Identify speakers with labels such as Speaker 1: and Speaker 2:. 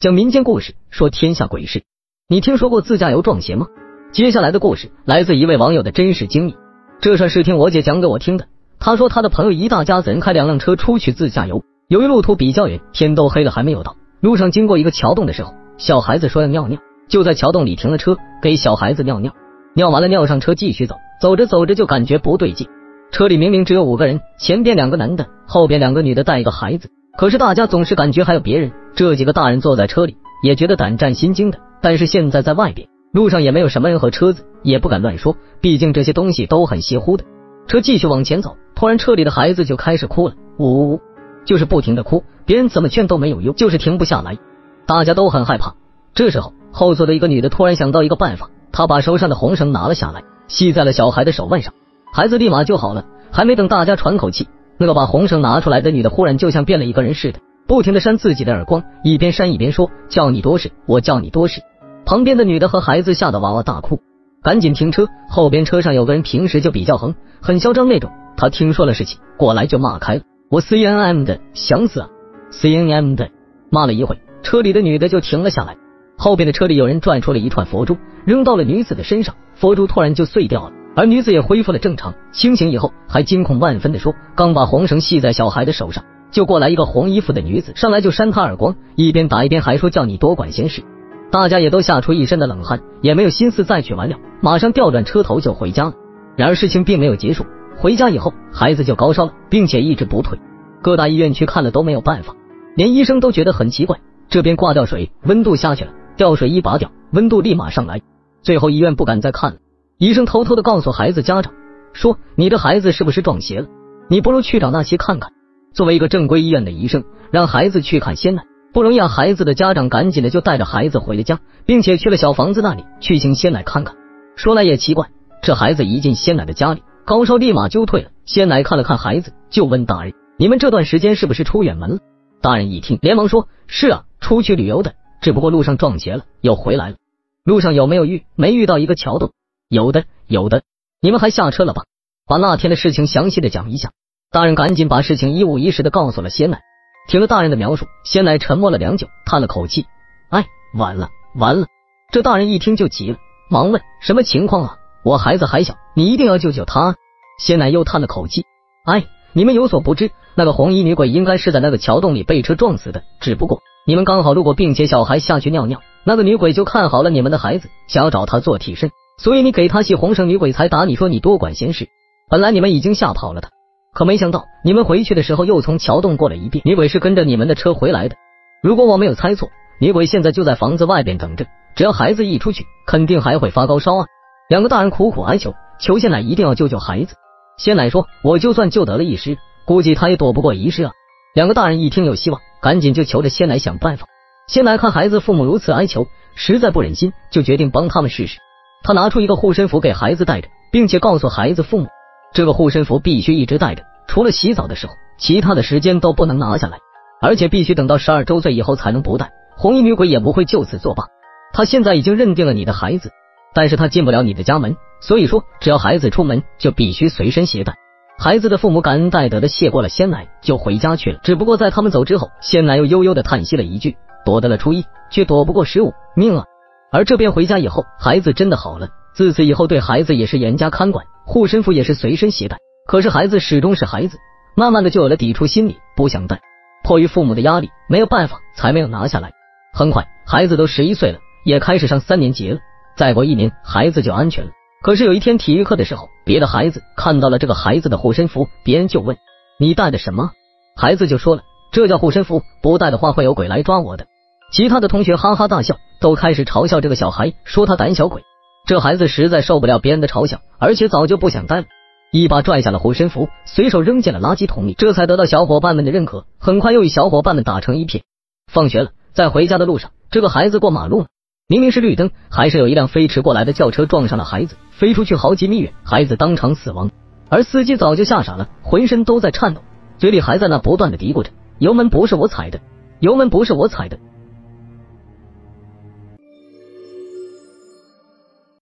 Speaker 1: 讲民间故事，说天下鬼事。你听说过自驾游撞邪吗？接下来的故事来自一位网友的真实经历。这事是听我姐讲给我听的。她说她的朋友一大家子人开两辆车出去自驾游，由于路途比较远，天都黑了还没有到。路上经过一个桥洞的时候，小孩子说要尿尿，就在桥洞里停了车，给小孩子尿尿。尿完了尿上车继续走，走着走着就感觉不对劲。车里明明只有五个人，前边两个男的，后边两个女的带一个孩子。可是大家总是感觉还有别人，这几个大人坐在车里也觉得胆战心惊的。但是现在在外边路上也没有什么人和车子，也不敢乱说，毕竟这些东西都很邪乎的。车继续往前走，突然车里的孩子就开始哭了，呜呜呜，就是不停的哭，别人怎么劝都没有用，就是停不下来。大家都很害怕。这时候后座的一个女的突然想到一个办法，她把手上的红绳拿了下来，系在了小孩的手腕上，孩子立马就好了。还没等大家喘口气。那个把红绳拿出来的女的忽然就像变了一个人似的，不停的扇自己的耳光，一边扇一边说：“叫你多事，我叫你多事。”旁边的女的和孩子吓得哇哇大哭，赶紧停车。后边车上有个人平时就比较横，很嚣张那种，他听说了事情过来就骂开了：“我 C N M 的，想死啊！C N M 的！”骂了一会，车里的女的就停了下来。后边的车里有人转出了一串佛珠，扔到了女子的身上，佛珠突然就碎掉了。而女子也恢复了正常，清醒以后还惊恐万分的说：“刚把红绳系在小孩的手上，就过来一个红衣服的女子，上来就扇他耳光，一边打一边还说叫你多管闲事。”大家也都吓出一身的冷汗，也没有心思再去玩了，马上调转车头就回家了。然而事情并没有结束，回家以后孩子就高烧了，并且一直不退，各大医院去看了都没有办法，连医生都觉得很奇怪。这边挂吊水，温度下去了，吊水一拔掉，温度立马上来，最后医院不敢再看了。医生偷偷的告诉孩子家长说：“你的孩子是不是撞邪了？你不如去找那些看看。”作为一个正规医院的医生，让孩子去看仙奶不容易啊！孩子的家长赶紧的就带着孩子回了家，并且去了小房子那里去请仙奶看看。说来也奇怪，这孩子一进仙奶的家里，高烧立马就退了。仙奶看了看孩子，就问大人：“你们这段时间是不是出远门了？”大人一听，连忙说：“是啊，出去旅游的，只不过路上撞邪了，又回来了。路上有没有遇？没遇到一个桥洞。”有的，有的，你们还下车了吧？把那天的事情详细的讲一下。大人赶紧把事情一五一十的告诉了仙奶。听了大人的描述，仙奶沉默了良久，叹了口气：“哎，完了，完了。”这大人一听就急了，忙问：“什么情况啊？我孩子还小，你一定要救救他。”仙奶又叹了口气：“哎，你们有所不知，那个红衣女鬼应该是在那个桥洞里被车撞死的，只不过你们刚好路过，并且小孩下去尿尿，那个女鬼就看好了你们的孩子，想要找他做替身。”所以你给他系红绳，女鬼才打你说你多管闲事。本来你们已经吓跑了他，可没想到你们回去的时候又从桥洞过了一遍。女鬼是跟着你们的车回来的。如果我没有猜错，女鬼现在就在房子外边等着。只要孩子一出去，肯定还会发高烧啊！两个大人苦苦哀求，求仙奶一定要救救孩子。仙奶说，我就算救得了一时，估计他也躲不过一世啊！两个大人一听有希望，赶紧就求着仙奶想办法。仙奶看孩子父母如此哀求，实在不忍心，就决定帮他们试试。他拿出一个护身符给孩子带着，并且告诉孩子父母，这个护身符必须一直带着，除了洗澡的时候，其他的时间都不能拿下来，而且必须等到十二周岁以后才能不带。红衣女鬼也不会就此作罢。他现在已经认定了你的孩子，但是他进不了你的家门，所以说只要孩子出门就必须随身携带。孩子的父母感恩戴德的谢过了仙奶，就回家去了。只不过在他们走之后，仙奶又悠悠的叹息了一句：躲得了初一，却躲不过十五，命啊！而这边回家以后，孩子真的好了。自此以后，对孩子也是严加看管，护身符也是随身携带。可是孩子始终是孩子，慢慢的就有了抵触心理，不想带。迫于父母的压力，没有办法，才没有拿下来。很快，孩子都十一岁了，也开始上三年级了。再过一年，孩子就安全了。可是有一天体育课的时候，别的孩子看到了这个孩子的护身符，别人就问：“你带的什么？”孩子就说了：“这叫护身符，不带的话会有鬼来抓我的。”其他的同学哈哈大笑，都开始嘲笑这个小孩，说他胆小鬼。这孩子实在受不了别人的嘲笑，而且早就不想待了，一把拽下了护身符，随手扔进了垃圾桶里，这才得到小伙伴们的认可。很快又与小伙伴们打成一片。放学了，在回家的路上，这个孩子过马路了，明明是绿灯，还是有一辆飞驰过来的轿车撞上了孩子，飞出去好几米远，孩子当场死亡。而司机早就吓傻了，浑身都在颤抖，嘴里还在那不断的嘀咕着：“油门不是我踩的，油门不是我踩的。”